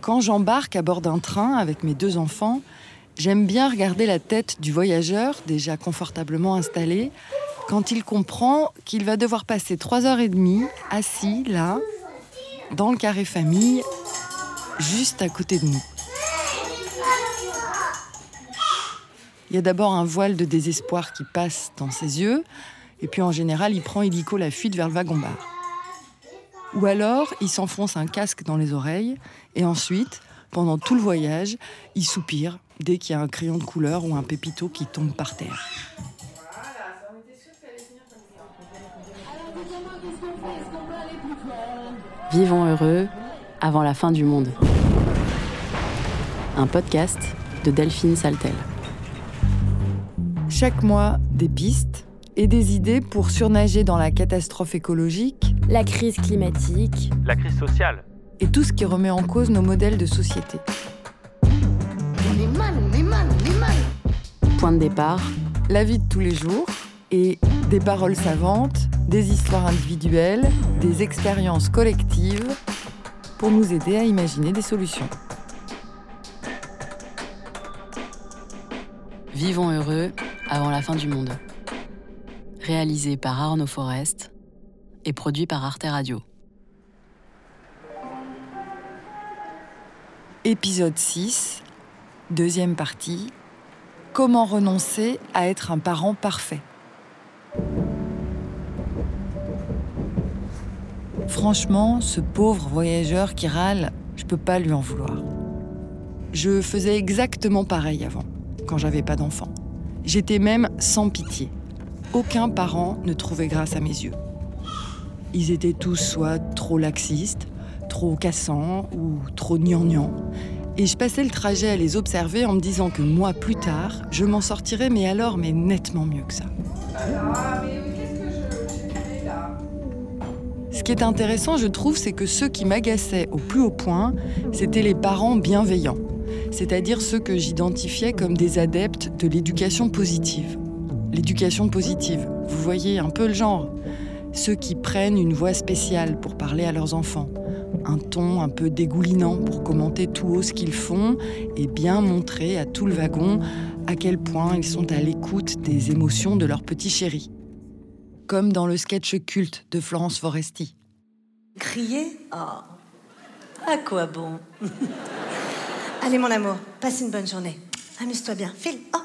Quand j'embarque à bord d'un train avec mes deux enfants, j'aime bien regarder la tête du voyageur, déjà confortablement installé, quand il comprend qu'il va devoir passer trois heures et demie assis là, dans le carré famille, juste à côté de nous. Il y a d'abord un voile de désespoir qui passe dans ses yeux, et puis en général, il prend illico la fuite vers le wagon-bar. Ou alors, il s'enfonce un casque dans les oreilles, et ensuite, pendant tout le voyage, il soupire dès qu'il y a un crayon de couleur ou un pépito qui tombe par terre. Vivons heureux avant la fin du monde. Un podcast de Delphine Saltel. Chaque mois, des pistes et des idées pour surnager dans la catastrophe écologique, la crise climatique, la crise sociale et tout ce qui remet en cause nos modèles de société. On est mal, on est mal, on est mal. Point de départ, la vie de tous les jours et des paroles savantes, des histoires individuelles, des expériences collectives pour nous aider à imaginer des solutions. Vivons heureux avant la fin du monde. Réalisé par Arnaud Forest et produit par Arte Radio. Épisode 6, deuxième partie. Comment renoncer à être un parent parfait? Franchement, ce pauvre voyageur qui râle, je peux pas lui en vouloir. Je faisais exactement pareil avant, quand j'avais pas d'enfant. J'étais même sans pitié. Aucun parent ne trouvait grâce à mes yeux. Ils étaient tous soit trop laxistes, trop cassants ou trop gnangnans. Et je passais le trajet à les observer en me disant que moi, plus tard, je m'en sortirais, mais alors, mais nettement mieux que ça. Ce qui est intéressant, je trouve, c'est que ceux qui m'agaçaient au plus haut point, c'était les parents bienveillants, c'est-à-dire ceux que j'identifiais comme des adeptes de l'éducation positive. L'éducation positive, vous voyez un peu le genre. Ceux qui prennent une voix spéciale pour parler à leurs enfants, un ton un peu dégoulinant pour commenter tout haut ce qu'ils font et bien montrer à tout le wagon à quel point ils sont à l'écoute des émotions de leur petit chéri comme dans le sketch culte de Florence Foresti. Crier? Oh, à quoi bon? Allez mon amour, passe une bonne journée. Amuse-toi bien. File. Oh,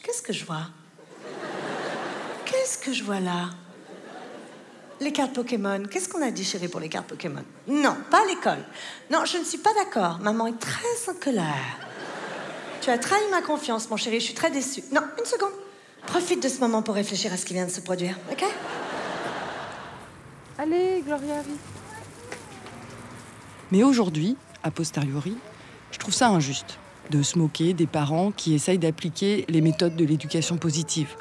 qu'est-ce que je vois? Que je vois là Les cartes Pokémon. Qu'est-ce qu'on a dit, chérie, pour les cartes Pokémon? Non, pas à l'école. Non, je ne suis pas d'accord. Maman est très en colère. Tu as trahi ma confiance, mon chéri. Je suis très déçue. Non, une seconde. Profite de ce moment pour réfléchir à ce qui vient de se produire, ok? Allez, Gloria, vite. Mais aujourd'hui, a posteriori, je trouve ça injuste de se moquer des parents qui essayent d'appliquer les méthodes de l'éducation positive.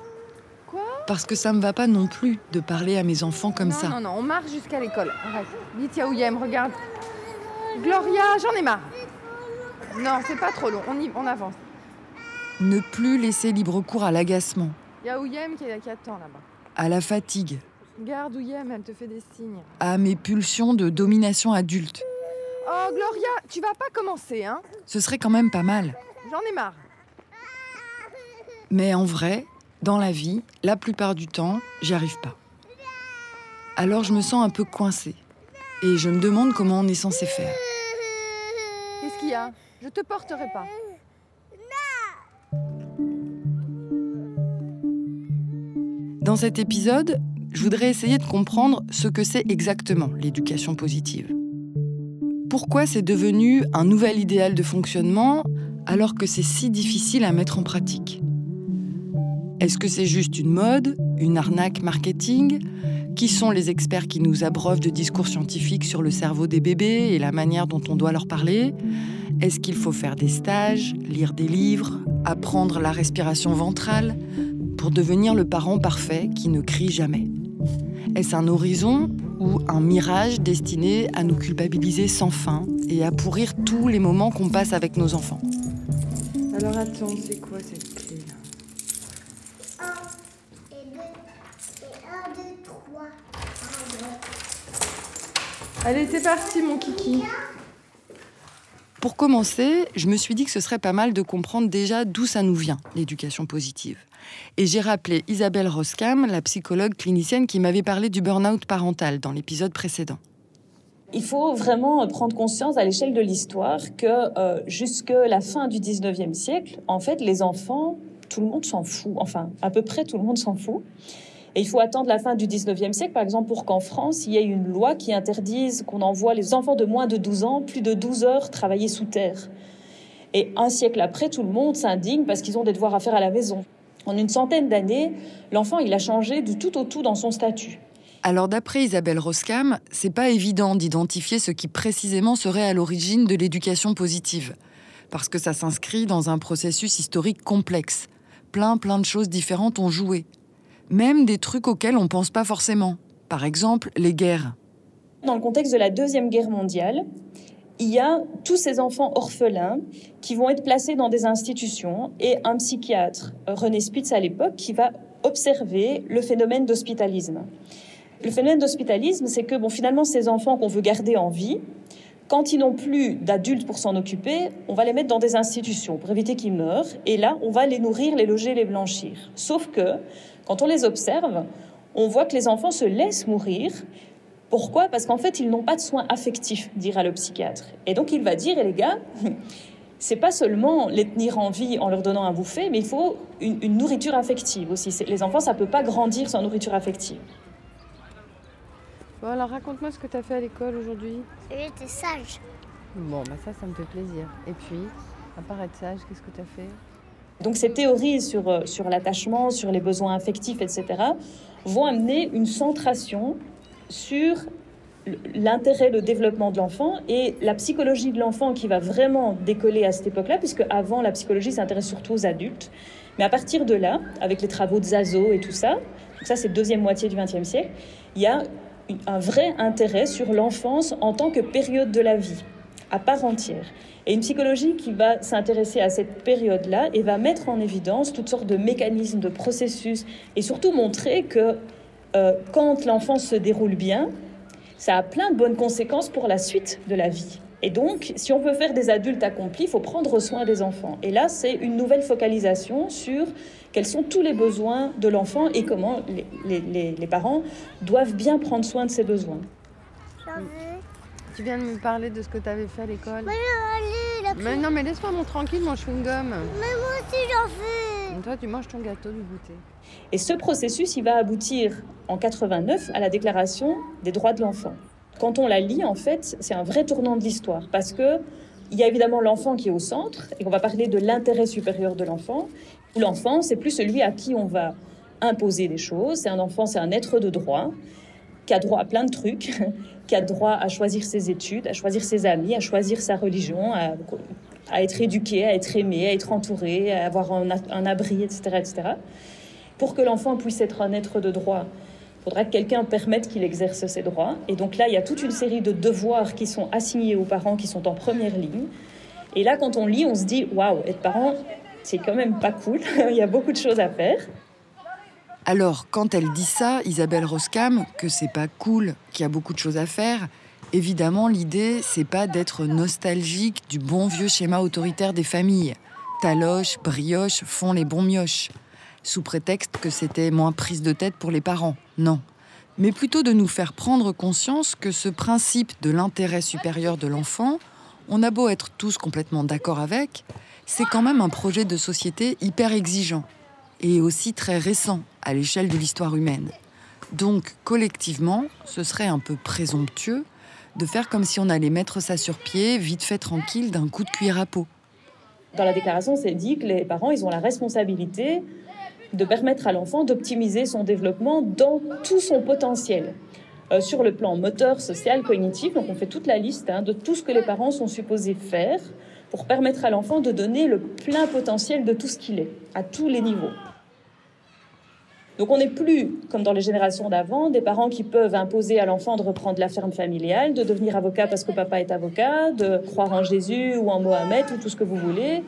Parce que ça me va pas non plus de parler à mes enfants comme non, ça. Non, non, on marche jusqu'à l'école. Dites Yaouyem, regarde. Gloria, j'en ai marre. Non, c'est pas trop long, on, y, on avance. Ne plus laisser libre cours à l'agacement, Yaouyem qui, qui attend là-bas. à la fatigue, Garde Ouyem, elle te fait des signes. à mes pulsions de domination adulte. Oh, Gloria, tu vas pas commencer, hein Ce serait quand même pas mal. J'en ai marre. Mais en vrai, dans la vie, la plupart du temps, j'y arrive pas. Alors je me sens un peu coincée. Et je me demande comment on est censé faire. Qu'est-ce qu'il y a? Je te porterai pas. Dans cet épisode, je voudrais essayer de comprendre ce que c'est exactement l'éducation positive. Pourquoi c'est devenu un nouvel idéal de fonctionnement alors que c'est si difficile à mettre en pratique? Est-ce que c'est juste une mode, une arnaque marketing? Qui sont les experts qui nous abreuvent de discours scientifiques sur le cerveau des bébés et la manière dont on doit leur parler? Est-ce qu'il faut faire des stages, lire des livres, apprendre la respiration ventrale pour devenir le parent parfait qui ne crie jamais? Est-ce un horizon ou un mirage destiné à nous culpabiliser sans fin et à pourrir tous les moments qu'on passe avec nos enfants? Alors attends, c'est quoi cette clé là et 2, et 1, 2, 3. Allez, c'est parti, mon kiki. Pour commencer, je me suis dit que ce serait pas mal de comprendre déjà d'où ça nous vient, l'éducation positive. Et j'ai rappelé Isabelle Roskam, la psychologue clinicienne qui m'avait parlé du burn-out parental dans l'épisode précédent. Il faut vraiment prendre conscience à l'échelle de l'histoire que euh, jusque la fin du 19e siècle, en fait, les enfants, tout le monde s'en fout. Enfin, à peu près tout le monde s'en fout. Et il faut attendre la fin du 19e siècle, par exemple, pour qu'en France, il y ait une loi qui interdise qu'on envoie les enfants de moins de 12 ans plus de 12 heures travailler sous terre. Et un siècle après, tout le monde s'indigne parce qu'ils ont des devoirs à faire à la maison. En une centaine d'années, l'enfant, il a changé du tout au tout dans son statut. Alors d'après Isabelle Roskam, c'est pas évident d'identifier ce qui précisément serait à l'origine de l'éducation positive, parce que ça s'inscrit dans un processus historique complexe. Plein plein de choses différentes ont joué, même des trucs auxquels on pense pas forcément. Par exemple, les guerres. Dans le contexte de la Deuxième Guerre mondiale, il y a tous ces enfants orphelins qui vont être placés dans des institutions et un psychiatre, René Spitz à l'époque, qui va observer le phénomène d'hospitalisme. Le phénomène d'hospitalisme, c'est que bon, finalement, ces enfants qu'on veut garder en vie, quand ils n'ont plus d'adultes pour s'en occuper, on va les mettre dans des institutions pour éviter qu'ils meurent. Et là, on va les nourrir, les loger, les blanchir. Sauf que, quand on les observe, on voit que les enfants se laissent mourir. Pourquoi? Parce qu'en fait, ils n'ont pas de soins affectifs, dira le psychiatre. Et donc, il va dire, et les gars, c'est pas seulement les tenir en vie en leur donnant un bouffer, mais il faut une, une nourriture affective aussi. Les enfants, ça peut pas grandir sans nourriture affective. Bon, alors raconte-moi ce que tu as fait à l'école aujourd'hui. J'étais sage. Bon, bah ça, ça me fait plaisir. Et puis, à part être sage, qu'est-ce que tu as fait? Donc ces théories sur, euh, sur l'attachement, sur les besoins affectifs, etc., vont amener une centration sur l'intérêt, le développement de l'enfant et la psychologie de l'enfant qui va vraiment décoller à cette époque-là, puisque avant la psychologie s'intéresse surtout aux adultes. Mais à partir de là, avec les travaux de Zazo et tout ça, donc ça c'est deuxième moitié du XXe siècle, il y a un vrai intérêt sur l'enfance en tant que période de la vie, à part entière. Et une psychologie qui va s'intéresser à cette période-là et va mettre en évidence toutes sortes de mécanismes, de processus, et surtout montrer que euh, quand l'enfance se déroule bien, ça a plein de bonnes conséquences pour la suite de la vie. Et donc, si on veut faire des adultes accomplis, il faut prendre soin des enfants. Et là, c'est une nouvelle focalisation sur quels sont tous les besoins de l'enfant et comment les, les- les- les parents doivent bien prendre soin de ces besoins. Tu viens de me parler de ce que tu avais fait à l'école. Mais non, mais laisse-moi mon tranquille, mon chewing-gum. Mais moi aussi j'en veux. Et Toi, tu manges ton gâteau du goûter. Et ce processus, il va aboutir en 89 à la Déclaration des droits de l'enfant. Quand on la lit, en fait, c'est un vrai tournant de l'histoire parce que il y a évidemment l'enfant qui est au centre et on va parler de l'intérêt supérieur de l'enfant. L'enfant, c'est plus celui à qui on va imposer des choses. C'est un enfant, c'est un être de droit qui a droit à plein de trucs, qui a droit à choisir ses études, à choisir ses amis, à choisir sa religion, à, être éduqué, à être aimé, à être entouré, à avoir un abri, etc., etc. Pour que l'enfant puisse être un être de droit, il faudra que quelqu'un permette qu'il exerce ses droits. Et donc là, il y a toute une série de devoirs qui sont assignés aux parents qui sont en première ligne. Et là, quand on lit, on se dit waouh, être parent, c'est quand même pas cool. il y a beaucoup de choses à faire. Alors, quand elle dit ça, Isabelle Roskam, que c'est pas cool, qu'il y a beaucoup de choses à faire, évidemment, l'idée, c'est pas d'être nostalgique du bon vieux schéma autoritaire des familles. Taloche, brioche font les bons mioches. Sous prétexte que c'était moins prise de tête pour les parents. Non. Mais plutôt de nous faire prendre conscience que ce principe de l'intérêt supérieur de l'enfant, on a beau être tous complètement d'accord avec, c'est quand même un projet de société hyper exigeant et aussi très récent à l'échelle de l'histoire humaine. Donc, collectivement, ce serait un peu présomptueux de faire comme si on allait mettre ça sur pied, vite fait tranquille, d'un coup de cuillère à peau. Dans la déclaration, c'est dit que les parents, ils ont la responsabilité de permettre à l'enfant d'optimiser son développement dans tout son potentiel. Euh, sur le plan moteur, social, cognitif, donc on fait toute la liste hein, de tout ce que les parents sont supposés faire pour permettre à l'enfant de donner le plein potentiel de tout ce qu'il est, à tous les niveaux. Donc on n'est plus, comme dans les générations d'avant, des parents qui peuvent imposer à l'enfant de reprendre la ferme familiale, de devenir avocat parce que papa est avocat, de croire en Jésus ou en Mohamed ou tout ce que vous voulez.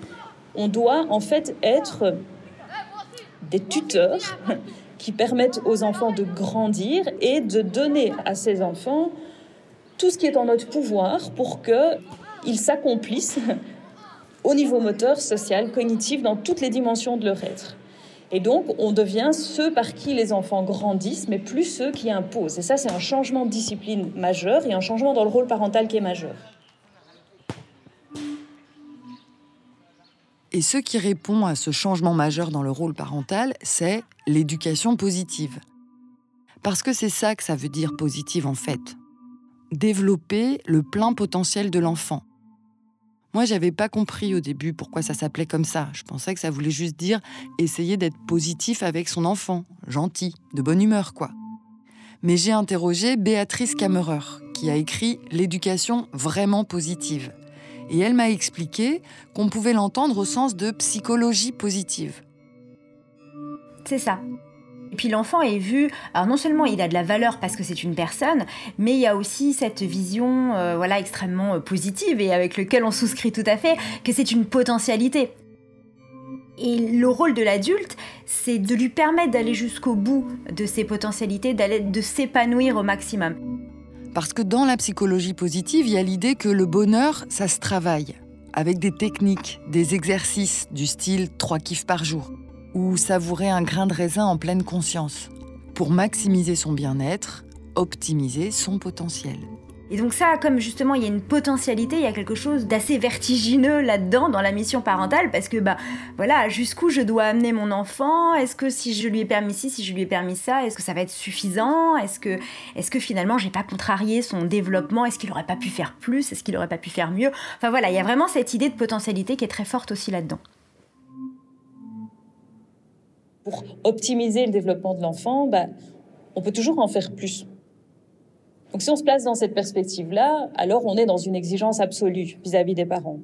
On doit en fait être des tuteurs qui permettent aux enfants de grandir et de donner à ces enfants tout ce qui est en notre pouvoir pour qu'ils s'accomplissent au niveau moteur, social, cognitif, dans toutes les dimensions de leur être. Et donc, on devient ceux par qui les enfants grandissent, mais plus ceux qui imposent. Et ça, c'est un changement de discipline majeur et un changement dans le rôle parental qui est majeur. Et ce qui répond à ce changement majeur dans le rôle parental, c'est l'éducation positive. Parce que c'est ça que ça veut dire positive en fait. Développer le plein potentiel de l'enfant. Moi, j'avais pas compris au début pourquoi ça s'appelait comme ça. Je pensais que ça voulait juste dire essayer d'être positif avec son enfant, gentil, de bonne humeur, quoi. Mais j'ai interrogé Béatrice Kammerer, qui a écrit L'éducation vraiment positive. Et elle m'a expliqué qu'on pouvait l'entendre au sens de psychologie positive. C'est ça. Puis l'enfant est vu, alors non seulement il a de la valeur parce que c'est une personne, mais il y a aussi cette vision euh, voilà, extrêmement euh, positive et avec lequel on souscrit tout à fait, que c'est une potentialité. Et le rôle de l'adulte, c'est de lui permettre d'aller jusqu'au bout de ses potentialités, de s'épanouir au maximum. Parce que dans la psychologie positive, il y a l'idée que le bonheur, ça se travaille, avec des techniques, des exercices du style trois kiffs par jour ou savourer un grain de raisin en pleine conscience, pour maximiser son bien-être, optimiser son potentiel. Et donc ça, comme justement il y a une potentialité, il y a quelque chose d'assez vertigineux là-dedans dans la mission parentale, parce que bah voilà, jusqu'où je dois amener mon enfant? Est-ce que si je lui ai permis ci, si je lui ai permis ça, est-ce que ça va être suffisant? Est-ce que, est-ce que finalement j'ai pas contrarié son développement? Est-ce qu'il aurait pas pu faire plus? Est-ce qu'il aurait pas pu faire mieux? Enfin voilà, il y a vraiment cette idée de potentialité qui est très forte aussi là-dedans pour optimiser le développement de l'enfant, bah, on peut toujours en faire plus. Donc si on se place dans cette perspective-là, alors on est dans une exigence absolue vis-à-vis des parents.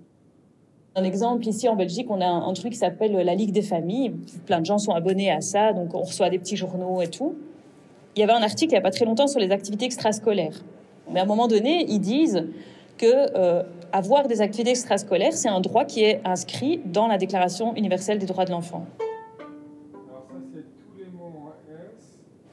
Un exemple, ici en Belgique, on a un, truc qui s'appelle la Ligue des familles. Plein de gens sont abonnés à ça, donc on reçoit des petits journaux et tout. Il y avait un article il n'y a pas très longtemps sur les activités extrascolaires. Mais à un moment donné, ils disent que euh, avoir des activités extrascolaires, c'est un droit qui est inscrit dans la Déclaration universelle des droits de l'enfant.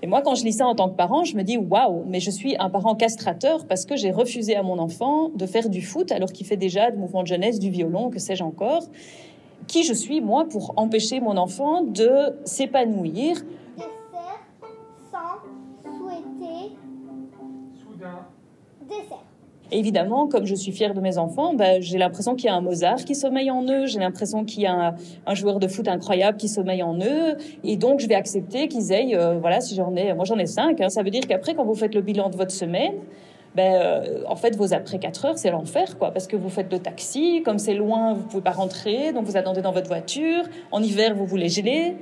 Et moi, quand je lis ça en tant que parent, je me dis waouh, mais je suis un parent castrateur parce que j'ai refusé à mon enfant de faire du foot alors qu'il fait déjà du mouvement de jeunesse, du violon, que sais-je encore. Qui je suis, moi, pour empêcher mon enfant de s'épanouir Dessert sans souhaiter. Soudain. Dessert évidemment, comme je suis fière de mes enfants, ben, j'ai l'impression qu'il y a un Mozart qui sommeille en eux, j'ai l'impression qu'il y a un, joueur de foot incroyable qui sommeille en eux, et donc je vais accepter qu'ils aient, euh, voilà, si j'en ai, moi j'en ai cinq, hein, ça veut dire qu'après, quand vous faites le bilan de votre semaine, ben, euh, en fait, vos après 4 heures, c'est l'enfer, quoi, parce que vous faites le taxi, comme c'est loin, vous pouvez pas rentrer, donc vous attendez dans votre voiture, en hiver, vous voulez geler,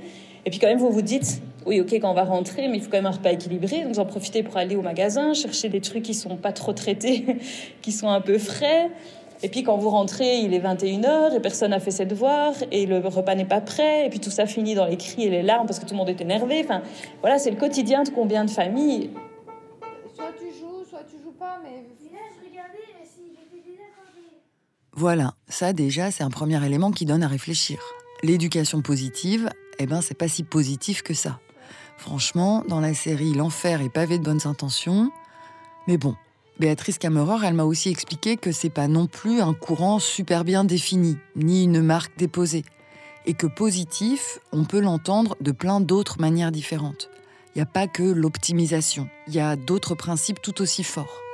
et puis quand même, vous vous dites, oui, ok, quand on va rentrer, mais il faut quand même un repas équilibré. Donc, en profitez pour aller au magasin, chercher des trucs qui sont pas trop traités, qui sont un peu frais. Et puis, quand vous rentrez, il est 21h et personne n'a fait ses devoirs et le repas n'est pas prêt. Et puis, tout ça finit dans les cris et les larmes parce que tout le monde est énervé. Enfin, voilà, c'est le quotidien de combien de familles. Soit tu joues, soit tu joues pas, mais. Voilà, ça déjà, c'est un premier élément qui donne à réfléchir. L'éducation positive, eh ben, c'est pas si positif que ça. Franchement, dans la série L'enfer est pavé de bonnes intentions. Mais bon, Béatrice Camerer, elle m'a aussi expliqué que c'est pas non plus un courant super bien défini, ni une marque déposée. Et que positif, on peut l'entendre de plein d'autres manières différentes. Il n'y a pas que l'optimisation, il y a d'autres principes tout aussi forts.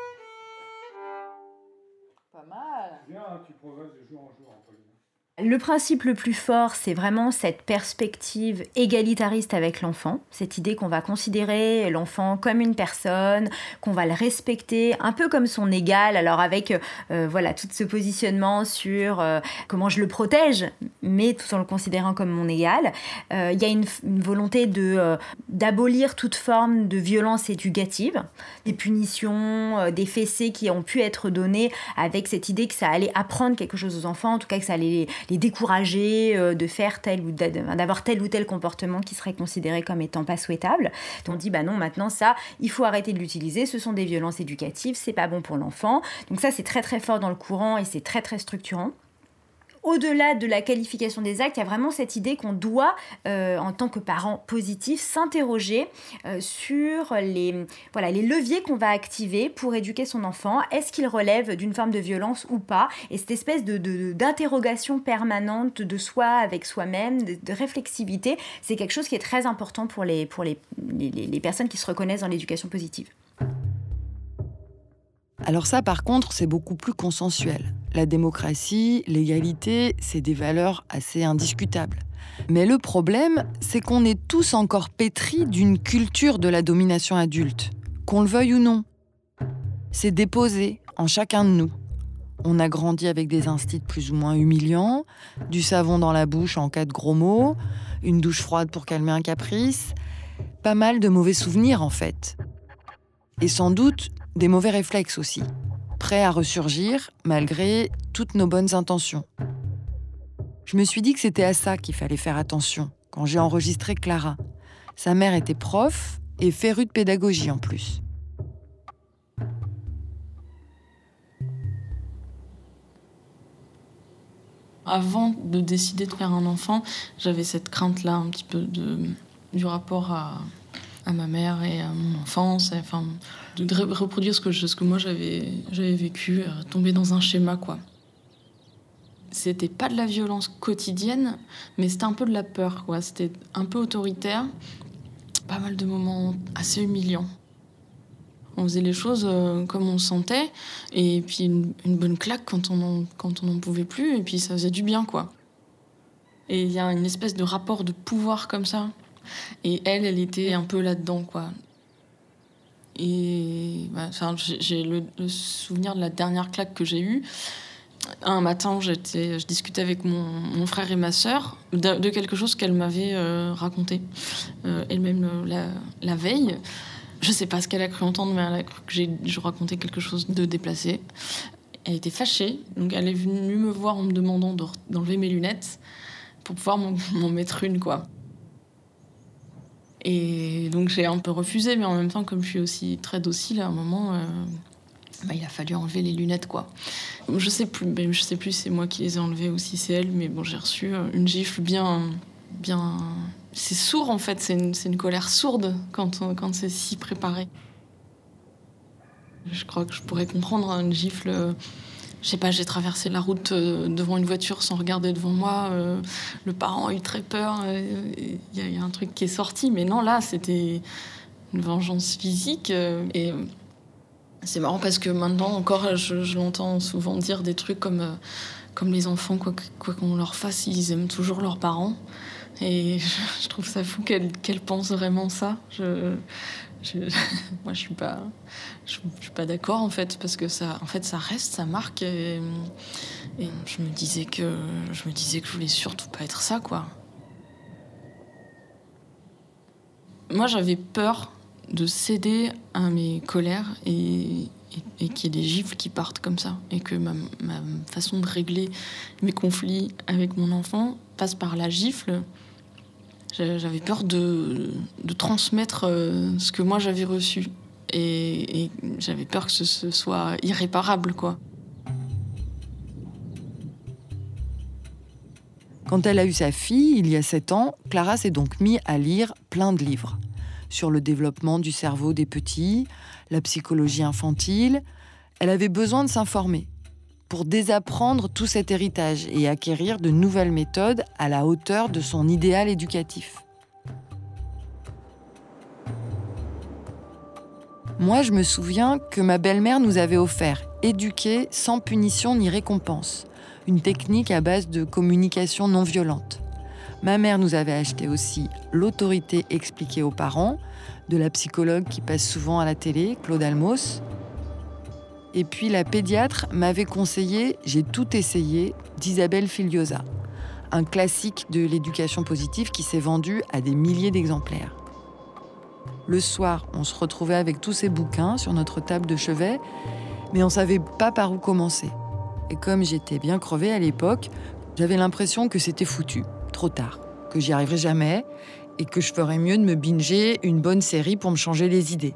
Le principe le plus fort, c'est vraiment cette perspective égalitariste avec l'enfant, cette idée qu'on va considérer l'enfant comme une personne, qu'on va le respecter un peu comme son égal, alors avec euh, voilà tout ce positionnement sur euh, comment je le protège, mais tout en le considérant comme mon égal. Euh, il y a une, volonté de d'abolir toute forme de violence éducative, des punitions, des fessées qui ont pu être données avec cette idée que ça allait apprendre quelque chose aux enfants, en tout cas que ça allait les décourager euh, de faire tel ou d'avoir tel ou tel comportement qui serait considéré comme étant pas souhaitable. On dit bah non, maintenant ça, il faut arrêter de l'utiliser, ce sont des violences éducatives, c'est pas bon pour l'enfant. Donc ça c'est très très fort dans le courant et c'est très très structurant au-delà de la qualification des actes, il y a vraiment cette idée qu'on doit, euh, en tant que parent positif, s'interroger euh, sur les, voilà, les leviers qu'on va activer pour éduquer son enfant. Est-ce qu'il relève d'une forme de violence ou pas? Et cette espèce de, d'interrogation permanente de soi avec soi-même, de, de réflexivité, c'est quelque chose qui est très important pour les, pour les, les, les personnes qui se reconnaissent dans l'éducation positive. Alors ça, par contre, c'est beaucoup plus consensuel. La démocratie, l'égalité, c'est des valeurs assez indiscutables. Mais le problème, c'est qu'on est tous encore pétris d'une culture de la domination adulte, qu'on le veuille ou non. C'est déposé en chacun de nous. On a grandi avec des instits plus ou moins humiliants, du savon dans la bouche en cas de gros mots, une douche froide pour calmer un caprice, pas mal de mauvais souvenirs en fait. Et sans doute des mauvais réflexes aussi, prêts à ressurgir malgré toutes nos bonnes intentions. Je me suis dit que c'était à ça qu'il fallait faire attention quand j'ai enregistré Clara. Sa mère était prof et férue de pédagogie en plus. Avant de décider de faire un enfant, j'avais cette crainte-là un petit peu du rapport à, à ma mère et à mon enfance, enfin, de reproduire ce que, moi j'avais vécu, euh, tomber dans un schéma quoi. C'était pas de la violence quotidienne, mais c'était un peu de la peur quoi. C'était un peu autoritaire, pas mal de moments assez humiliants. On faisait les choses euh, comme on sentait, et puis une, une bonne claque quand on en, quand on n'en pouvait plus, et puis ça faisait du bien quoi. Et il y a une espèce de rapport de pouvoir comme ça. Et elle, elle était un peu là-dedans, quoi. Et bah, j'ai le, souvenir de la dernière claque que j'ai eue. Un matin, j'étais, je discutais avec mon, frère et ma sœur de, quelque chose qu'elle m'avait euh, raconté euh, elle-même euh, la, veille. Je sais pas ce qu'elle a cru entendre, mais elle a cru que je racontais quelque chose de déplacé. Elle était fâchée, donc elle est venue me voir en me demandant d'enlever mes lunettes pour pouvoir m'en mettre une, quoi. Et donc j'ai un peu refusé, mais en même temps, comme je suis aussi très docile, à un moment, euh, bah, il a fallu enlever les lunettes, quoi. Je sais plus, mais je sais plus c'est moi qui les ai enlevées ou si c'est elle, mais bon, j'ai reçu euh, une gifle bien, bien. C'est sourd en fait, c'est une, une colère sourde quand, quand c'est si préparé. Je crois que je pourrais comprendre hein, une gifle. Je sais pas, j'ai traversé la route euh, devant une voiture sans regarder devant moi. euh, le parent a eu très peur. euh, Il y, a- un truc qui est sorti. Mais non, là, c'était une vengeance physique. et c'est marrant parce que maintenant encore, je, l'entends souvent dire des trucs comme, comme les enfants, quoi quoi qu'on leur fasse, ils aiment toujours leurs parents. Et je, je trouve ça fou qu'elle qu'elle pense vraiment ça. Je, moi, je suis pas, je, suis pas d'accord en fait parce que ça, en fait, ça reste, ça marque. Et, je me disais que, je me disais que je voulais surtout pas être ça, quoi. Moi, j'avais peur de céder à mes colères et, et, et qu'il y ait des gifles qui partent comme ça. Et que ma façon de régler mes conflits avec mon enfant passe par la gifle. J'a- J'avais peur de, transmettre euh, ce que moi j'avais reçu. Et, j'avais peur que ce, ce soit irréparable, quoi. Quand elle a eu sa fille, il y a sept ans, Clara s'est donc mise à lire plein de livres sur le développement du cerveau des petits, la psychologie infantile. Elle avait besoin de s'informer pour désapprendre tout cet héritage et acquérir de nouvelles méthodes à la hauteur de son idéal éducatif. Moi, je me souviens que ma belle-mère nous avait offert éduquer sans punition ni récompense une technique à base de communication non violente. Ma mère nous avait acheté aussi l'autorité expliquée aux parents, de la psychologue qui passe souvent à la télé, Claude Almos. Et puis la pédiatre m'avait conseillé J'ai tout essayé d'Isabelle Filiosa, un classique de l'éducation positive qui s'est vendu à des milliers d'exemplaires. Le soir, on se retrouvait avec tous ces bouquins sur notre table de chevet, mais on savait pas par où commencer. Et comme j'étais bien crevée à l'époque, j'avais l'impression que c'était foutu, trop tard, que j'y arriverais jamais et que je ferais mieux de me binger une bonne série pour me changer les idées.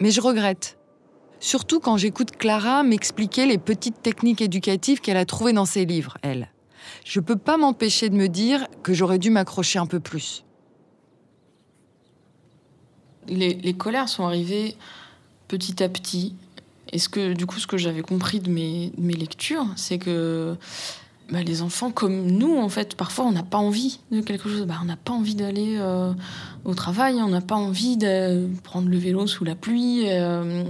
Mais je regrette. Surtout quand j'écoute Clara m'expliquer les petites techniques éducatives qu'elle a trouvées dans ses livres, elle. Je peux pas m'empêcher de me dire que j'aurais dû m'accrocher un peu plus. Les, colères sont arrivées petit à petit. Et ce que, du coup, ce que j'avais compris de mes, de mes lectures, c'est que bah, les enfants, comme nous, en fait, parfois, on n'a pas envie de quelque chose. Bah, on n'a pas envie d'aller euh, au travail, on n'a pas envie de prendre le vélo sous la pluie. euh,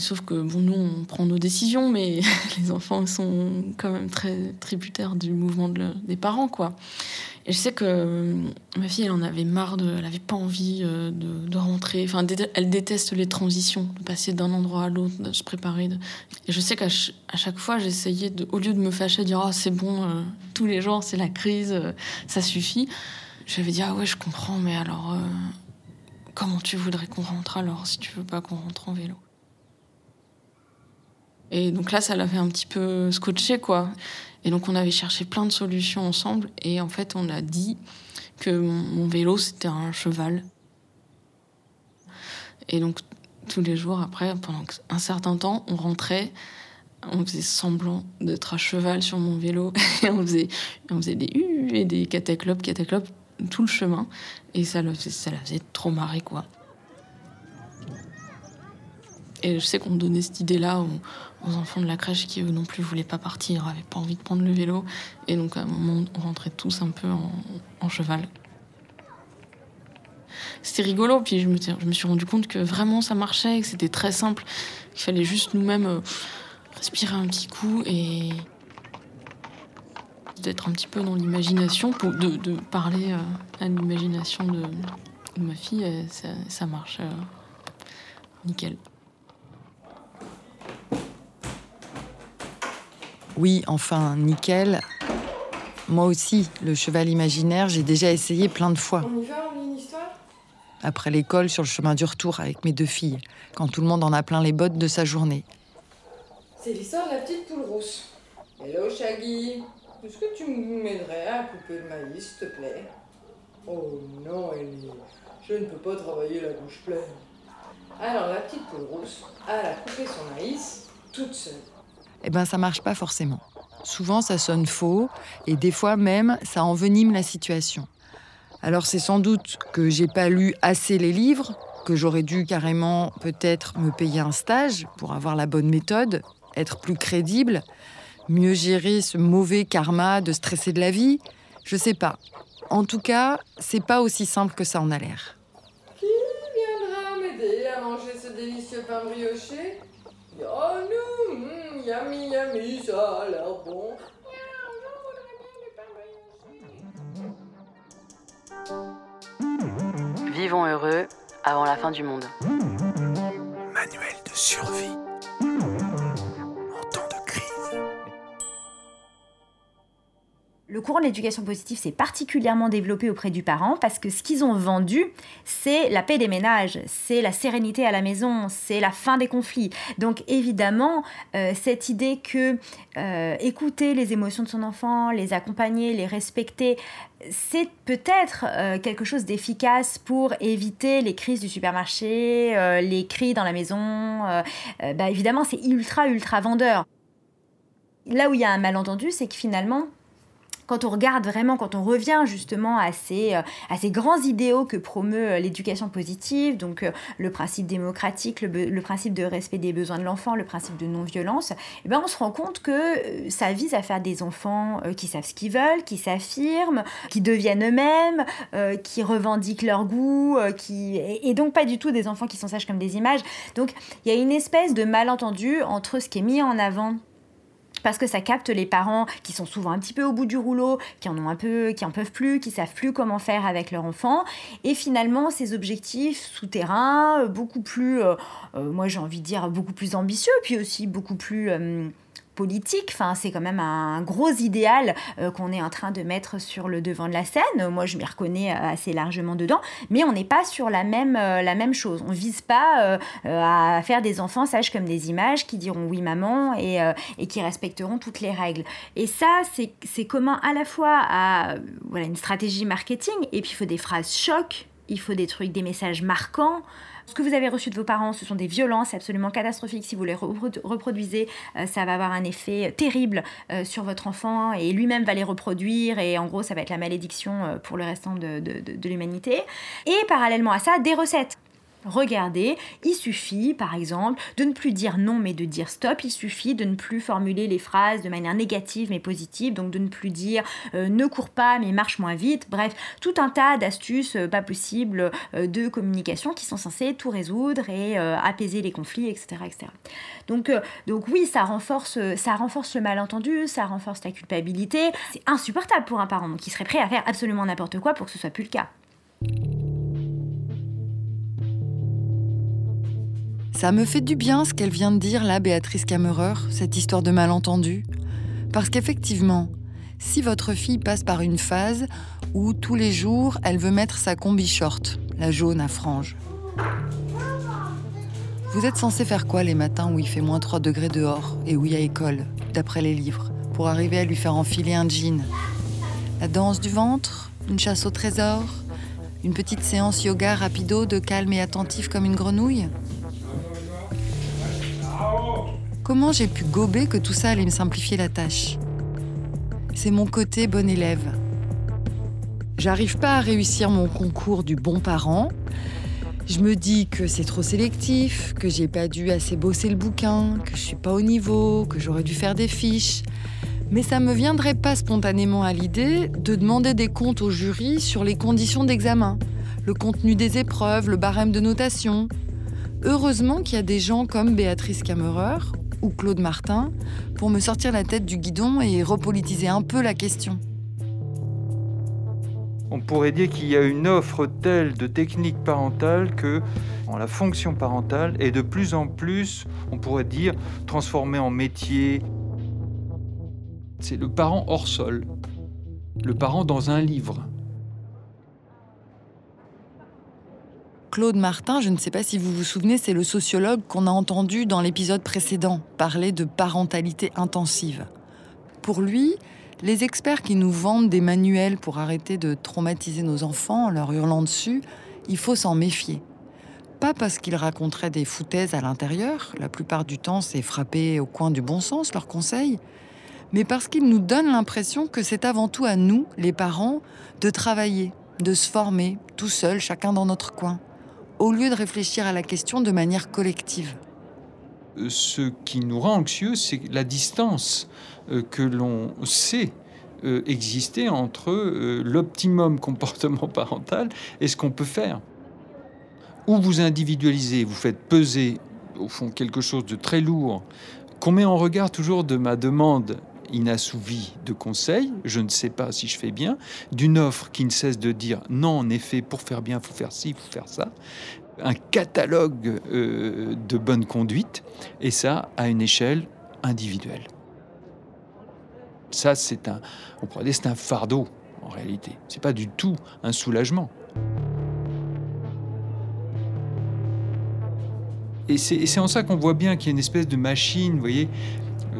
sauf que, bon, nous, on prend nos décisions, mais les enfants sont quand même très tributaires du mouvement des parents, quoi. Et je sais que euh, ma fille, elle en avait marre, de, elle avait pas envie euh, de, rentrer. Enfin, elle déteste les transitions, de passer d'un endroit à l'autre, de se préparer. Et je sais qu'à chaque fois, j'essayais, au lieu de me fâcher, de dire oh, c'est bon, euh, tous les jours, c'est la crise, ça suffit. J'avais dit ah ouais, je comprends, mais alors comment tu voudrais qu'on rentre alors si tu veux pas qu'on rentre en vélo? Et donc là, ça l'avait un petit peu scotché, quoi. Et donc, on avait cherché plein de solutions ensemble. Et en fait, on a dit que mon, vélo, c'était un cheval. Et donc, tous les jours, après, pendant un certain temps, on rentrait, on faisait semblant d'être à cheval sur mon vélo. Et on faisait, on faisait des hu et des cataclopes, cataclopes, tout le chemin. Et ça, faisait- ça la faisait trop marrer, quoi. Et je sais qu'on donnait cette idée-là aux enfants de la crèche qui, eux non plus, voulaient pas partir, avaient pas envie de prendre le vélo. Et donc, à un moment, on rentrait tous un peu en, cheval. C'était rigolo, puis je me, suis rendu compte que vraiment ça marchait, que c'était très simple, qu'il fallait juste nous-mêmes euh, respirer un petit coup et d'être un petit peu dans l'imagination, de, parler euh, à l'imagination de, ma fille, ça marche euh, nickel. Oui, enfin, nickel. Moi aussi, le cheval imaginaire, j'ai déjà essayé plein de fois. On y va, on lit une histoire? Après l'école, sur le chemin du retour avec mes deux filles, quand tout le monde en a plein les bottes de sa journée. C'est l'histoire de la petite poule rousse. Hello Shaggy, est-ce que tu m'aiderais à couper le maïs, s'il te plaît? Oh non, Ellie, je ne peux pas travailler la bouche pleine. Alors la petite poule rousse, elle a coupé son maïs toute seule. Eh ben, ça marche pas forcément. Souvent, ça sonne faux, et des fois même, ça envenime la situation. Alors, c'est sans doute que j'ai pas lu assez les livres, que j'aurais dû carrément peut-être me payer un stage pour avoir la bonne méthode, être plus crédible, mieux gérer ce mauvais karma de stresser de la vie. Je sais pas. En tout cas, c'est pas aussi simple que ça en a l'air. Qui viendra m'aider à manger ce délicieux pain brioché? Oh nous, mm, yummy yummy, ça a l'air bon. Vivons heureux avant la fin du monde. Manuel de survie Le courant de l'éducation positive s'est particulièrement développé auprès du parent parce que ce qu'ils ont vendu, c'est la paix des ménages, c'est la sérénité à la maison, c'est la fin des conflits. Donc évidemment, euh, cette idée que euh, écouter les émotions de son enfant, les accompagner, les respecter, c'est peut-être euh, quelque chose d'efficace pour éviter les crises du supermarché, les cris dans la maison. bah, évidemment, c'est ultra, ultra vendeur. Là où il y a un malentendu, c'est que finalement, quand on regarde vraiment, quand on revient justement à ces, euh, à ces grands idéaux que promeut euh, l'éducation positive, donc euh, le principe démocratique, le, principe de respect des besoins de l'enfant, le principe de non-violence, eh ben on se rend compte que ça vise à faire des enfants qui savent ce qu'ils veulent, qui s'affirment, qui deviennent eux-mêmes, qui revendiquent leur goût, qui... et donc pas du tout des enfants qui sont sages comme des images. Donc il y a une espèce de malentendu entre ce qui est mis en avant parce que ça capte les parents qui sont souvent un petit peu au bout du rouleau, qui en ont un peu, qui en peuvent plus, qui savent plus comment faire avec leur enfant, et finalement ces objectifs souterrains, beaucoup plus, euh, euh, moi j'ai envie de dire beaucoup plus ambitieux, puis aussi beaucoup plus euh, politique. Enfin, c'est quand même un gros idéal euh, qu'on est en train de mettre sur le devant de la scène. Moi, je m'y reconnais euh, assez largement dedans, mais on n'est pas sur la même, euh, la même chose. On vise pas à faire des enfants sages comme des images qui diront oui maman et, et qui respecteront toutes les règles. Et ça, c'est commun à la fois à voilà, une stratégie marketing, et puis il faut des phrases choc, il faut des trucs, des messages marquants. Ce que vous avez reçu de vos parents, ce sont des violences absolument catastrophiques. Si vous les reprodu- reproduisez, euh, ça va avoir un effet terrible euh, sur votre enfant et lui-même va les reproduire et en gros, ça va être la malédiction euh, pour le restant de- de- de l'humanité. Et parallèlement à ça, des recettes. Regardez, il suffit, par exemple, de ne plus dire non mais de dire stop. Il suffit de ne plus formuler les phrases de manière négative mais positive. Donc de ne plus dire euh, ne cours pas mais marche moins vite. Bref, tout un tas d'astuces euh, pas possibles euh, de communication qui sont censées tout résoudre et apaiser les conflits, etc. etc. Donc, donc oui, ça renforce, ça renforce le malentendu, ça renforce la culpabilité. C'est insupportable pour un parent qui serait prêt à faire absolument n'importe quoi pour que ce soit plus le cas. Ça me fait du bien ce qu'elle vient de dire là, Béatrice Kammerer, cette histoire de malentendu. Parce qu'effectivement, si votre fille passe par une phase où tous les jours elle veut mettre sa combi short, la jaune à franges, vous êtes censé faire quoi les matins où il fait moins 3 degrés dehors et où il y a école, d'après les livres, pour arriver à lui faire enfiler un jean? La danse du ventre Une chasse au trésor Une petite séance yoga rapido de calme et attentif comme une grenouille? Comment j'ai pu gober que tout ça allait me simplifier la tâche? C'est mon côté bon élève. J'arrive pas à réussir mon concours du bon parent. Je me dis que c'est trop sélectif, que j'ai pas dû assez bosser le bouquin, que je suis pas au niveau, que j'aurais dû faire des fiches. Mais ça me viendrait pas spontanément à l'idée de demander des comptes au jury sur les conditions d'examen, le contenu des épreuves, le barème de notation. Heureusement qu'il y a des gens comme Béatrice Kammerer Claude Martin pour me sortir la tête du guidon et repolitiser un peu la question. On pourrait dire qu'il y a une offre telle de techniques parentales que la fonction parentale est de plus en plus, on pourrait dire, transformée en métier. C'est le parent hors sol, le parent dans un livre. Claude Martin, je ne sais pas si vous vous souvenez, c'est le sociologue qu'on a entendu dans l'épisode précédent parler de parentalité intensive. Pour lui, les experts qui nous vendent des manuels pour arrêter de traumatiser nos enfants en leur hurlant dessus, il faut s'en méfier. Pas parce qu'ils raconteraient des foutaises à l'intérieur, la plupart du temps c'est frappé au coin du bon sens leurs conseils, mais parce qu'ils nous donnent l'impression que c'est avant tout à nous, les parents, de travailler, de se former, tout seul, chacun dans notre coin, au lieu de réfléchir à la question de manière collective. Euh, Ce qui nous rend anxieux, c'est la distance euh, que l'on sait euh, exister entre l'optimum comportement parental et ce qu'on peut faire. Ou vous individualisez, vous faites peser au fond quelque chose de très lourd, qu'on met en regard toujours de ma demande inassouvie de conseil, je ne sais pas si je fais bien, d'une offre qui ne cesse de dire non, en effet, pour faire bien, il faut faire ci, il faut faire ça, un catalogue euh, de bonne conduite, et ça à une échelle individuelle. Ça, c'est un, on pourrait dire, c'est un fardeau en réalité. C'est pas du tout un soulagement. Et c'est en ça qu'on voit bien qu'il y a une espèce de machine, vous voyez,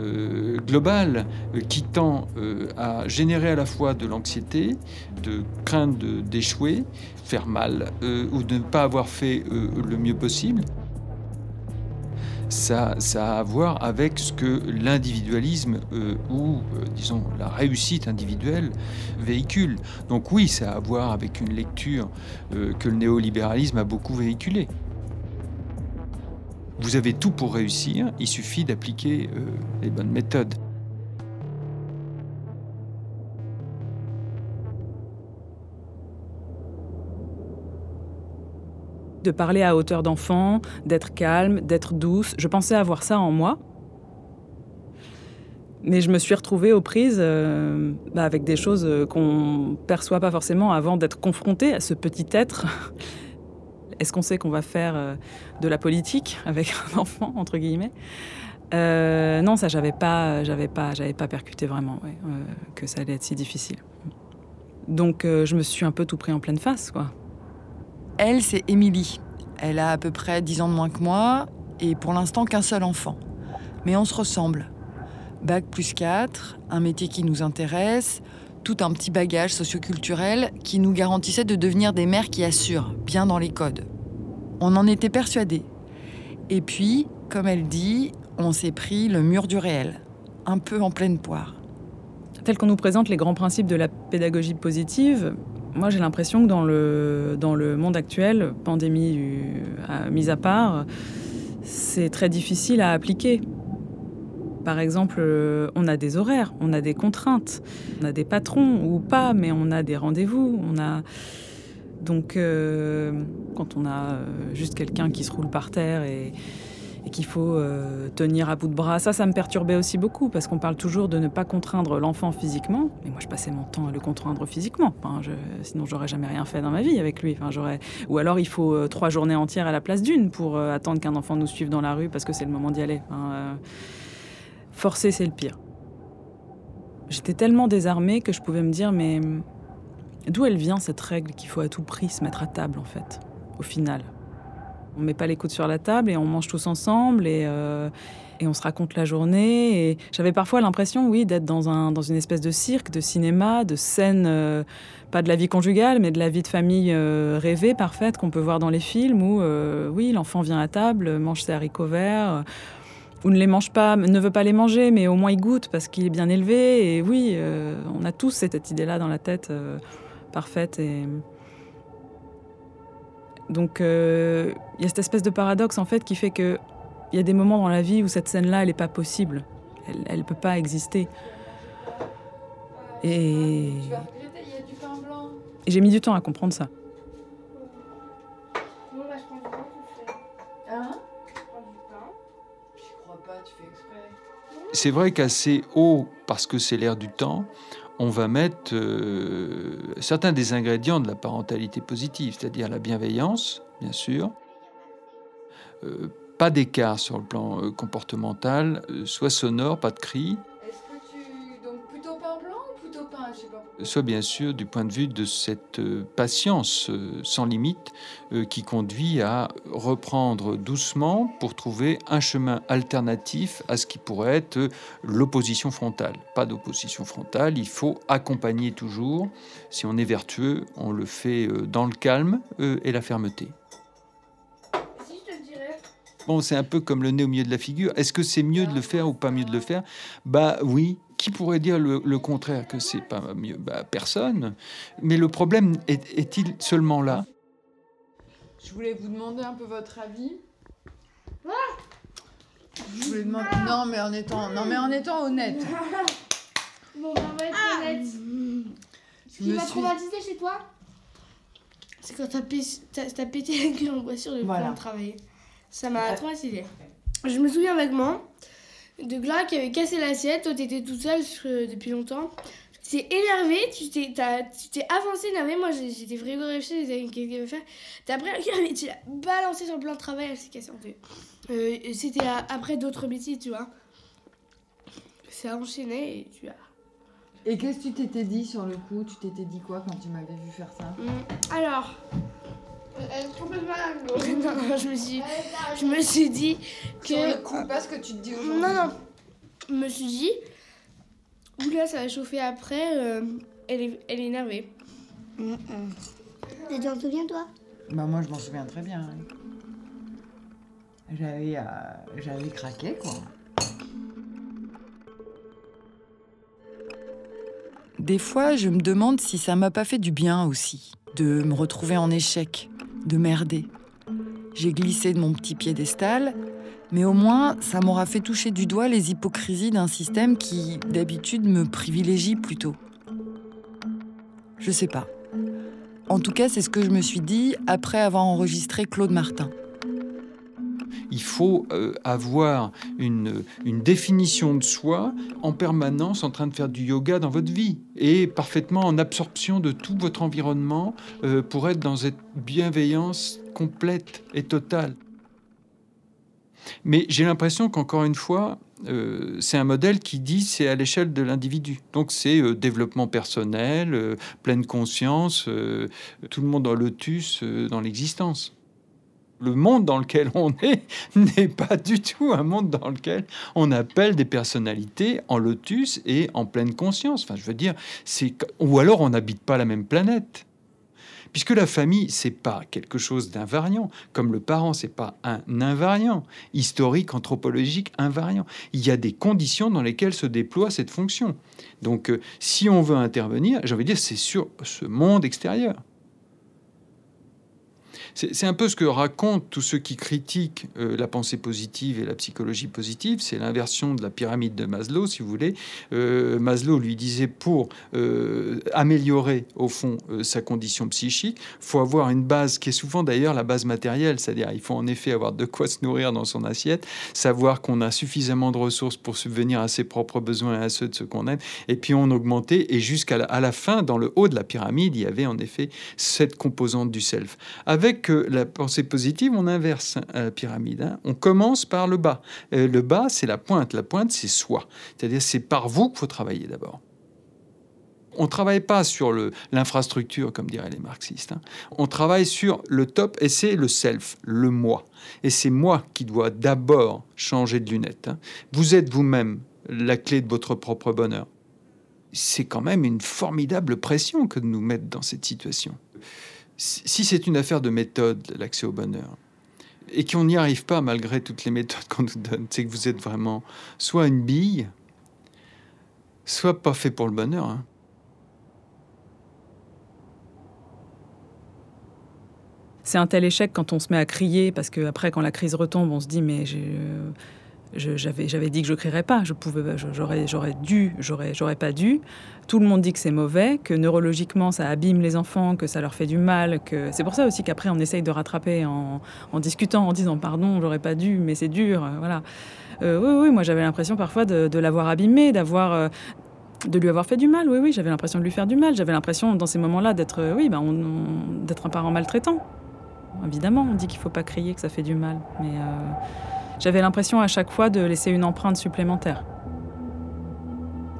euh, globale euh, qui tend euh, à générer à la fois de l'anxiété, de crainte d'échouer, faire mal ou de ne pas avoir fait le mieux possible. Ça, ça a à voir avec ce que l'individualisme ou, disons, la réussite individuelle véhicule. Donc oui, ça a à voir avec une lecture que le néolibéralisme a beaucoup véhiculée. Vous avez tout pour réussir, il suffit d'appliquer euh, les bonnes méthodes. de parler à hauteur d'enfant, d'être calme, d'être douce. Je pensais avoir ça en moi. Mais je me suis retrouvée aux prises euh, bah, avec des choses euh, qu'on perçoit pas forcément avant d'être confronté à ce petit être. Est-ce qu'on sait qu'on va faire euh, de la politique avec un enfant entre guillemets? Euh, Non, ça j'avais pas, j'avais pas, j'avais pas percuté vraiment euh, que ça allait être si difficile. Donc je me suis un peu tout pris en pleine face, quoi. Elle, c'est Émilie. Elle a à peu près 10 ans de moins que moi et pour l'instant qu'un seul enfant. Mais on se ressemble. Bac plus 4, un métier qui nous intéresse, tout un petit bagage socioculturel qui nous garantissait de devenir des mères qui assurent, bien dans les codes. On en était persuadé. Et puis, comme elle dit, on s'est pris le mur du réel, un peu en pleine poire. Tel qu'on nous présente les grands principes de la pédagogie positive, moi j'ai l'impression que dans le, dans le monde actuel, pandémie mise à part, c'est très difficile à appliquer. Par exemple, euh, on a des horaires, on a des contraintes, on a des patrons ou pas, mais on a des rendez-vous, donc euh, quand on a juste quelqu'un qui se roule par terre et, qu'il faut euh, tenir à bout de bras. Ça, ça me perturbait aussi beaucoup parce qu'on parle toujours de ne pas contraindre l'enfant physiquement. Mais moi, je passais mon temps à le contraindre physiquement. Enfin, je, sinon, j'aurais jamais rien fait dans ma vie avec lui. Ou alors, il faut euh, trois journées entières à la place d'une pour euh, attendre qu'un enfant nous suive dans la rue parce que c'est le moment d'y aller. Euh, forcer, c'est le pire. J'étais tellement désarmée que je pouvais me dire, mais d'où elle vient cette règle qu'il faut à tout prix se mettre à table, en fait, au final? On met pas les coudes sur la table et on mange tous ensemble et, euh, et on se raconte la journée. Et j'avais parfois l'impression, oui, d'être dans, un, dans une espèce de cirque, de cinéma, de scène, euh, pas de la vie conjugale, mais de la vie de famille euh, rêvée, parfaite, qu'on peut voir dans les films où, oui, l'enfant vient à table, mange ses haricots verts. Ou ne les mange pas, ne veut pas les manger, mais au moins il goûte parce qu'il est bien élevé. Et oui, euh, on a tous cette idée-là dans la tête, euh, parfaite. Et... Donc euh, il y a cette espèce de paradoxe en fait qui fait que il y a des moments dans la vie où cette scène-là, elle n'est pas possible. Elle ne peut pas exister. Et j'ai mis du temps à comprendre ça. C'est vrai qu'assez haut, parce que c'est l'air du temps, on va mettre euh, certains des ingrédients de la parentalité positive, c'est-à-dire la bienveillance, bien sûr, euh, pas d'écart sur le plan euh, comportemental, soit sonore, pas de cris, soit bien sûr du point de vue de cette euh, patience euh, sans limite euh, qui conduit à reprendre doucement pour trouver un chemin alternatif à ce qui pourrait être l'opposition frontale. Pas d'opposition frontale, il faut accompagner toujours. Si on est vertueux, on le fait dans le calme et la fermeté. Bon, c'est un peu comme le nez au milieu de la figure. Est-ce que c'est mieux de le faire ou pas mieux de le faire? Bah oui. Qui pourrait dire le, le contraire que c'est pas mieux Bah personne. Mais le problème est- est-il seulement là? Je voulais vous demander un peu votre avis. Je voulais demander. Non, mais en étant, non, mais en étant honnête. Bon, bah, on va être honnête. Ce qui m'a suis- traumatisé chez toi, c'est quand t'as pé- t'as- t'as pété la gueule en voiture le Voilà. plan de travail. Ça m'a traumatisé. Je me souviens vaguement de Gla qui avait cassé l'assiette. Toi, t'étais toute seule euh, depuis longtemps. Tu t'es énervé, tu t'es t'as- tu t'es avancé énervé. Moi, j'étais frigorifiée, j'étais qu'est-ce qu'elle veut faire? T'as pris la et tu l'as balancé sur le plan de travail, elle s'est cassée en deux. Euh, C'était après d'autres bêtises, tu vois. Ça enchaînait et tu as. Et qu'est-ce que tu t'étais dit sur le coup? Tu t'étais dit quoi quand tu m'avais vu faire ça? Alors. Non, non, je me suis, je me suis dit que. Sur le coup, pas ce que tu te dis aujourd'hui. Non, non. Je me suis dit. Oula, ça va chauffer après. euh, elle, est, elle est énervée. Tu t'en souviens, toi? Bah moi je m'en souviens très bien. hein. J'avais, euh, j'avais craqué quoi. Des fois, je me demande si ça m'a pas fait du bien aussi, de me retrouver en échec, de merder. J'ai glissé de mon petit piédestal, mais au moins, ça m'aura fait toucher du doigt les hypocrisies d'un système qui, d'habitude, me privilégie plutôt. Je sais pas. En tout cas, c'est ce que je me suis dit après avoir enregistré Claude Martin. Il faut euh, avoir une, définition de soi en permanence en train de faire du yoga dans votre vie et parfaitement en absorption de tout votre environnement euh, pour être dans cette bienveillance complète et totale. Mais j'ai l'impression qu'encore une fois, euh, c'est un modèle qui dit c'est à l'échelle de l'individu. Donc c'est développement personnel, pleine conscience, tout le monde dans lotus dans l'existence. Le monde dans lequel on est n'est pas du tout un monde dans lequel on appelle des personnalités en lotus et en pleine conscience. Enfin, je veux dire, c'est ou alors on n'habite pas la même planète. puisque la famille c'est pas quelque chose d'invariant, comme le parent c'est pas un invariant historique, anthropologique, invariant. Il y a des conditions dans lesquelles se déploie cette fonction. Donc, euh, si on veut intervenir, j'ai envie de dire, c'est sur ce monde extérieur. C'est un peu ce que racontent tous ceux qui critiquent euh, la pensée positive et la psychologie positive. C'est l'inversion de la pyramide de Maslow, si vous voulez. Euh, Maslow lui disait pour euh, améliorer au fond sa condition psychique, faut avoir une base qui est souvent d'ailleurs la base matérielle, c'est-à-dire il faut en effet avoir de quoi se nourrir dans son assiette, savoir qu'on a suffisamment de ressources pour subvenir à ses propres besoins et à ceux de ceux qu'on aime, et puis on augmentait et jusqu'à la, la fin, dans le haut de la pyramide, il y avait en effet cette composante du self. Avec la pensée positive, on inverse la pyramide. Hein. On commence par le bas. Euh, le bas, c'est la pointe. La pointe, c'est soi. C'est-à-dire, c'est par vous qu'il faut travailler d'abord. On ne travaille pas sur l'infrastructure, comme diraient les marxistes. Hein. On travaille sur le top, et c'est le self, le moi. Et c'est moi qui dois d'abord changer de lunettes. Hein. Vous êtes vous-même la clé de votre propre bonheur. C'est quand même une formidable pression que de nous mettre dans cette situation si c'est une affaire de méthode, l'accès au bonheur, et qu'on n'y arrive pas malgré toutes les méthodes qu'on nous donne, c'est que vous êtes vraiment soit une bille, soit pas fait pour le bonheur. Hein. C'est un tel échec quand on se met à crier, parce qu'après, quand la crise retombe, on se dit, mais j'ai j'avais dit que je crierais pas, j'aurais, dû, j'aurais, pas dû. Tout le monde dit que c'est mauvais, que neurologiquement ça abîme les enfants, que ça leur fait du mal, c'est pour ça aussi qu'après on essaye de rattraper en, discutant, en disant pardon, j'aurais pas dû, mais c'est dur, euh, voilà. Euh, oui, oui, moi j'avais l'impression parfois de, l'avoir abîmé, d'avoir euh, de lui avoir fait du mal. Oui, oui, j'avais l'impression de lui faire du mal. J'avais l'impression dans ces moments-là d'être, oui, ben, d'être un parent maltraitant. Évidemment, on dit qu'il faut pas crier, que ça fait du mal, mais j'avais l'impression à chaque fois de laisser une empreinte supplémentaire.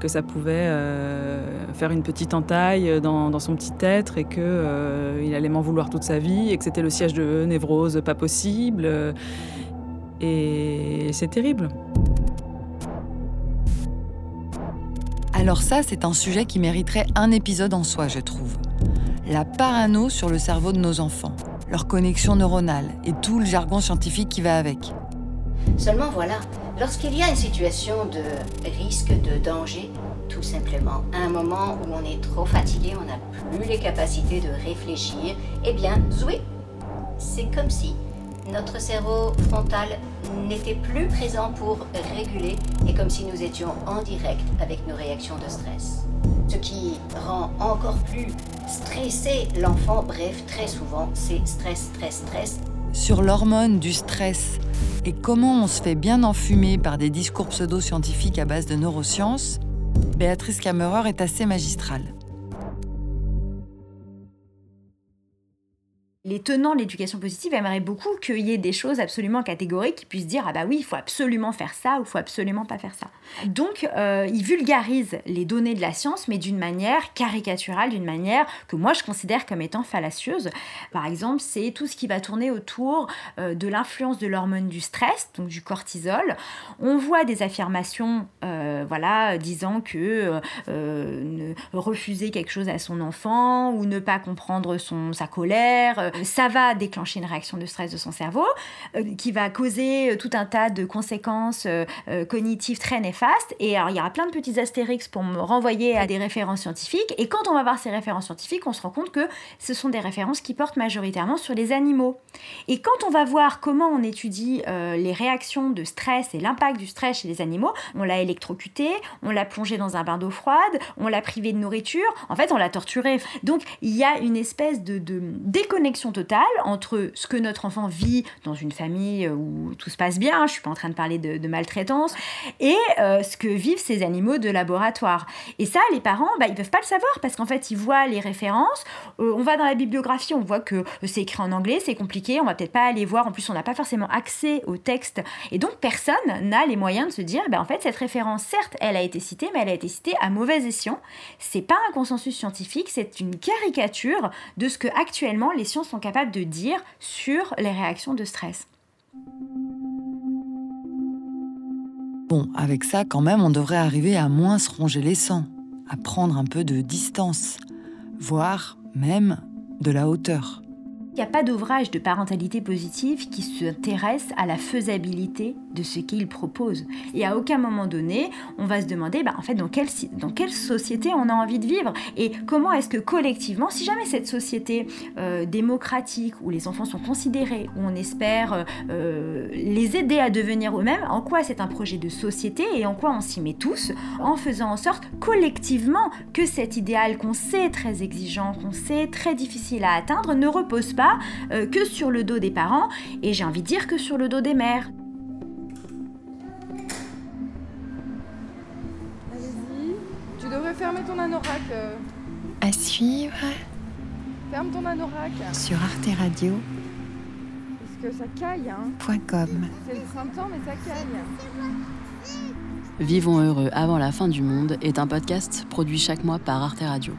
Que ça pouvait euh, faire une petite entaille dans, son petit être et qu'il euh, allait m'en vouloir toute sa vie et que c'était le siège de névrose pas possible. et c'est terrible. Alors ça, c'est un sujet qui mériterait un épisode en soi, je trouve. La parano sur le cerveau de nos enfants, leur connexion neuronale et tout le jargon scientifique qui va avec. Seulement voilà, lorsqu'il y a une situation de risque, de danger, tout simplement, à un moment où on est trop fatigué, on n'a plus les capacités de réfléchir, eh bien, zoué, c'est comme si notre cerveau frontal n'était plus présent pour réguler et comme si nous étions en direct avec nos réactions de stress. Ce qui rend encore plus stressé l'enfant, bref, très souvent, c'est stress, stress, stress. Sur l'hormone du stress, et comment on se fait bien enfumer par des discours pseudo-scientifiques à base de neurosciences, Béatrice Kammerer est assez magistrale. Les tenants de l'éducation positive aimeraient beaucoup qu'il y ait des choses absolument catégoriques qui puissent dire ah bah oui il faut absolument faire ça ou il faut absolument pas faire ça. Donc euh, ils vulgarisent les données de la science mais d'une manière caricaturale, d'une manière que moi je considère comme étant fallacieuse. Par exemple c'est tout ce qui va tourner autour euh, de l'influence de l'hormone du stress, donc du cortisol. On voit des affirmations euh, voilà disant que refuser quelque chose à son enfant ou ne pas comprendre son, sa colère ça va déclencher une réaction de stress de son cerveau euh, qui va causer euh, tout un tas de conséquences euh, cognitives très néfastes. Et alors, il y aura plein de petits astérix pour me renvoyer à des références scientifiques. Et quand on va voir ces références scientifiques, on se rend compte que ce sont des références qui portent majoritairement sur les animaux. Et quand on va voir comment on étudie les réactions de stress et l'impact du stress chez les animaux, on l'a électrocuté, on l'a plongé dans un bain d'eau froide, on l'a privé de nourriture, en fait on l'a torturé. Donc il y a une espèce de, de déconnexion totale entre ce que notre enfant vit dans une famille où tout se passe bien, je suis pas en train de parler de, maltraitance, et euh, ce que vivent ces animaux de laboratoire. Et ça, les parents, bah, ils peuvent pas le savoir parce qu'en fait, ils voient les références. Euh, on va dans la bibliographie, on voit que c'est écrit en anglais, c'est compliqué, on va peut-être pas aller voir. En plus, on n'a pas forcément accès au texte, et donc personne n'a les moyens de se dire, bah, en fait, cette référence, certes, elle a été citée, mais elle a été citée à mauvais escient. C'est pas un consensus scientifique, c'est une caricature de ce que actuellement les sciences sont de dire sur les réactions de stress. Bon, avec ça, quand même, on devrait arriver à moins se ronger les sangs, à prendre un peu de distance, voire même de la hauteur. Il n'y a pas d'ouvrage de parentalité positive qui s'intéresse à la faisabilité de ce qu'il propose. Et à aucun moment donné, on va se demander, bah, en fait, dans quelle, dans quelle société on a envie de vivre et comment est-ce que collectivement, si jamais cette société euh, démocratique où les enfants sont considérés, où on espère euh, les aider à devenir eux-mêmes, en quoi c'est un projet de société et en quoi on s'y met tous, en faisant en sorte collectivement que cet idéal qu'on sait très exigeant, qu'on sait très difficile à atteindre, ne repose pas euh, que sur le dos des parents et j'ai envie de dire que sur le dos des mères. Allez-y. Tu devrais fermer ton anorak. euh. À suivre Ferme ton anorak. sur arteradio.com. Parce que ça caille, hein. C'est le printemps, mais ça caille. Vivons heureux avant la fin du monde est un podcast produit chaque mois par Arte Radio.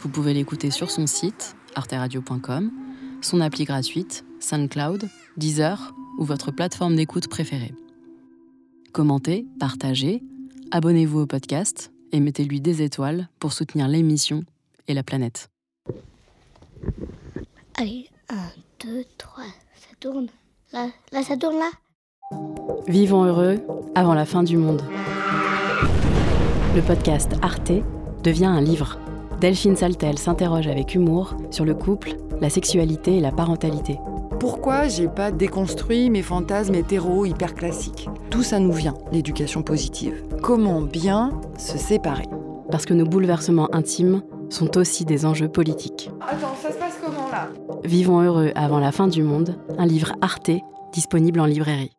Vous pouvez l'écouter sur son site arteradio.com, son appli gratuite, SoundCloud, Deezer ou votre plateforme d'écoute préférée. Commentez, partagez, abonnez-vous au podcast et mettez-lui des étoiles pour soutenir l'émission et la planète. Allez, 1, 2, 3, ça tourne. Là, là, ça tourne là. Vivons heureux avant la fin du monde. Le podcast Arte devient un livre. Delphine Saltel s'interroge avec humour sur le couple, la sexualité et la parentalité. Pourquoi j'ai pas déconstruit mes fantasmes hétéro hyper classiques? Tout ça nous vient, l'éducation positive? Comment bien se séparer? Parce que nos bouleversements intimes sont aussi des enjeux politiques. Attends, ça se passe comment là? Vivons heureux avant la fin du monde, un livre Arte disponible en librairie.